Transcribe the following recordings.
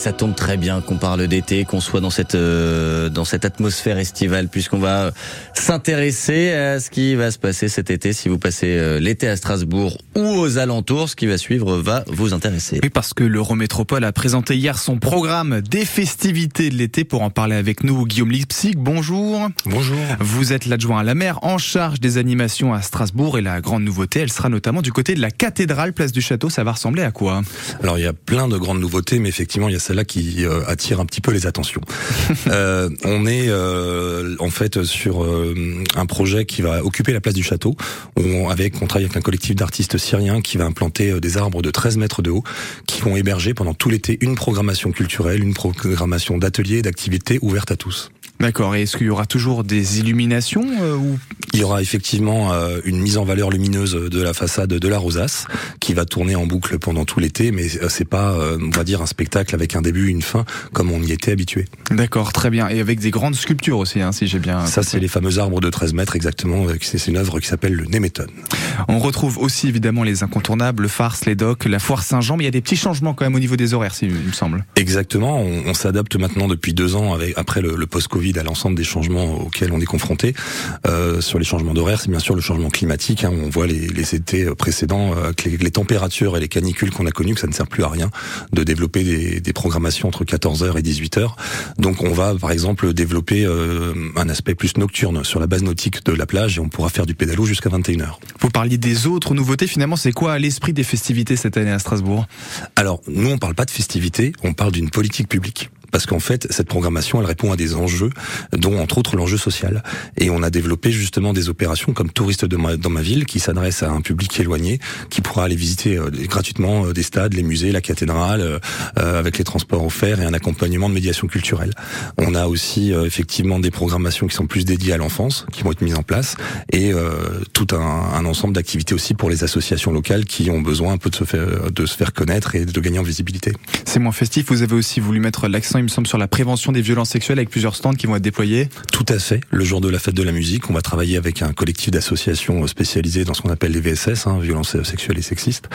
Ça tombe très bien qu'on parle d'été, qu'on soit dans cette euh, dans cette atmosphère estivale, puisqu'on va euh, s'intéresser à ce qui va se passer cet été. Si vous passez euh, l'été à Strasbourg ou aux alentours, ce qui va suivre va vous intéresser. Oui, parce que l'Eurométropole a présenté hier son programme des festivités de l'été. Pour en parler avec nous, Guillaume Lipsig, bonjour. Bonjour. Vous êtes l'adjoint à la maire en charge des animations à Strasbourg et la grande nouveauté, elle sera notamment du côté de la cathédrale place du château. Ça va ressembler à quoi? Alors il y a plein de grandes nouveautés, mais effectivement il y a celle-là qui euh, attire un petit peu les attentions. euh, on est euh, en fait sur euh, un projet qui va occuper la place du château. On, avec, on travaille avec un collectif d'artistes syriens qui va implanter des arbres de 13 mètres de haut, qui vont héberger pendant tout l'été une programmation culturelle, une programmation d'ateliers et d'activités ouvertes à tous. D'accord. Et est-ce qu'il y aura toujours des illuminations euh, ou Il y aura effectivement euh, une mise en valeur lumineuse de la façade de la Rosace qui va tourner en boucle pendant tout l'été, mais c'est pas, euh, on va dire, un spectacle avec un début, une fin, comme on y était habitué. D'accord, très bien. Et avec des grandes sculptures aussi, hein, si j'ai bien. Ça, c'est les fameux arbres de 13 mètres, exactement. C'est une œuvre qui s'appelle le Néméton. On retrouve aussi évidemment les incontournables, le farce, les docks, la foire Saint-Jean, mais il y a des petits changements quand même au niveau des horaires, il me semble. Exactement. On, on s'adapte maintenant depuis deux ans, avec, après le, le post-Covid, à l'ensemble des changements auxquels on est confronté. Euh, sur les changements d'horaire, c'est bien sûr le changement climatique. Hein, on voit les, les étés précédents, euh, que les, les, températures et les canicules qu'on a connues, que ça ne sert plus à rien de développer des, des programmations entre 14h et 18h. Donc on va, par exemple, développer euh, un aspect plus nocturne sur la base nautique de la plage et on pourra faire du pédalo jusqu'à 21h. Vous parliez des autres nouveautés. Finalement, c'est quoi l'esprit des festivités cette année à Strasbourg? Alors, nous, on parle pas de festivités, on parle d'une politique publique parce qu'en fait, cette programmation, elle répond à des enjeux, dont entre autres l'enjeu social. Et on a développé justement des opérations comme Touristes de ma, dans ma ville, qui s'adressent à un public éloigné, qui pourra aller visiter euh, gratuitement euh, des stades, les musées, la cathédrale, euh, avec les transports offerts et un accompagnement de médiation culturelle. On a aussi euh, effectivement des programmations qui sont plus dédiées à l'enfance, qui vont être mises en place, et euh, tout un, un ensemble d'activités aussi pour les associations locales qui ont besoin un peu de se faire, de se faire connaître et de gagner en visibilité. C'est moins festif. Vous avez aussi voulu mettre l'accent il me semble, sur la prévention des violences sexuelles avec plusieurs stands qui vont être déployés. Tout à fait. Le jour de la fête de la musique, on va travailler avec un collectif d'associations spécialisées dans ce qu'on appelle les VSS, hein, violences sexuelles et sexistes,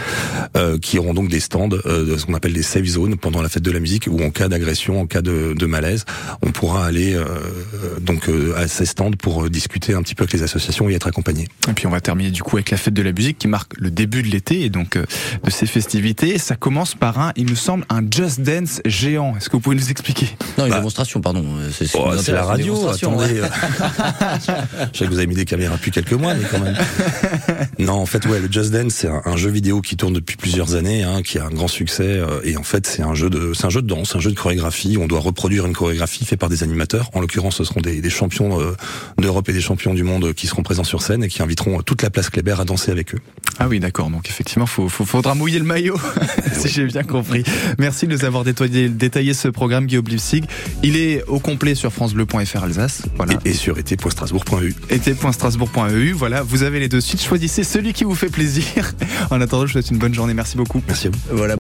euh, qui auront donc des stands, euh, ce qu'on appelle des safe zones pendant la fête de la musique, où en cas d'agression, en cas de, de, malaise, on pourra aller euh, donc euh, à ces stands pour discuter un petit peu avec les associations et être accompagné. Et puis on va terminer du coup avec la fête de la musique qui marque le début de l'été et donc euh, de ces festivités. Ça commence par un, il me semble, un Just Dance géant. Est-ce que vous pouvez nous expliquer Non, une bah, démonstration, pardon. C'est oh, la radio, attendez. Je sais que vous avez mis des caméras depuis quelques mois, mais quand même. non, en fait, ouais, le Just Dance, c'est un, un, jeu vidéo qui tourne depuis plusieurs années, hein, qui a un grand succès. Euh, et en fait, c'est un jeu de, c'est un jeu de danse, un jeu de chorégraphie. On doit reproduire une chorégraphie faite par des animateurs. En l'occurrence, ce seront des, des champions euh, d'Europe et des champions du monde qui seront présents sur scène et qui inviteront toute la place Kléber à danser avec eux. Ah oui, d'accord. Donc effectivement, faut, faut, faudra mouiller le maillot, si j'ai bien compris. Merci de nous avoir détaillé, détaillé ce programme, Guillaume Lipsig. Il est au complet sur francebleu.fr Alsace. Voilà. Et, et sur été.strasbourg.eu. été.strasbourg.eu. Voilà, vous avez les deux sites. Choisissez celui qui vous fait plaisir. En attendant, je vous souhaite une bonne journée. Merci beaucoup. Merci à vous. Voilà.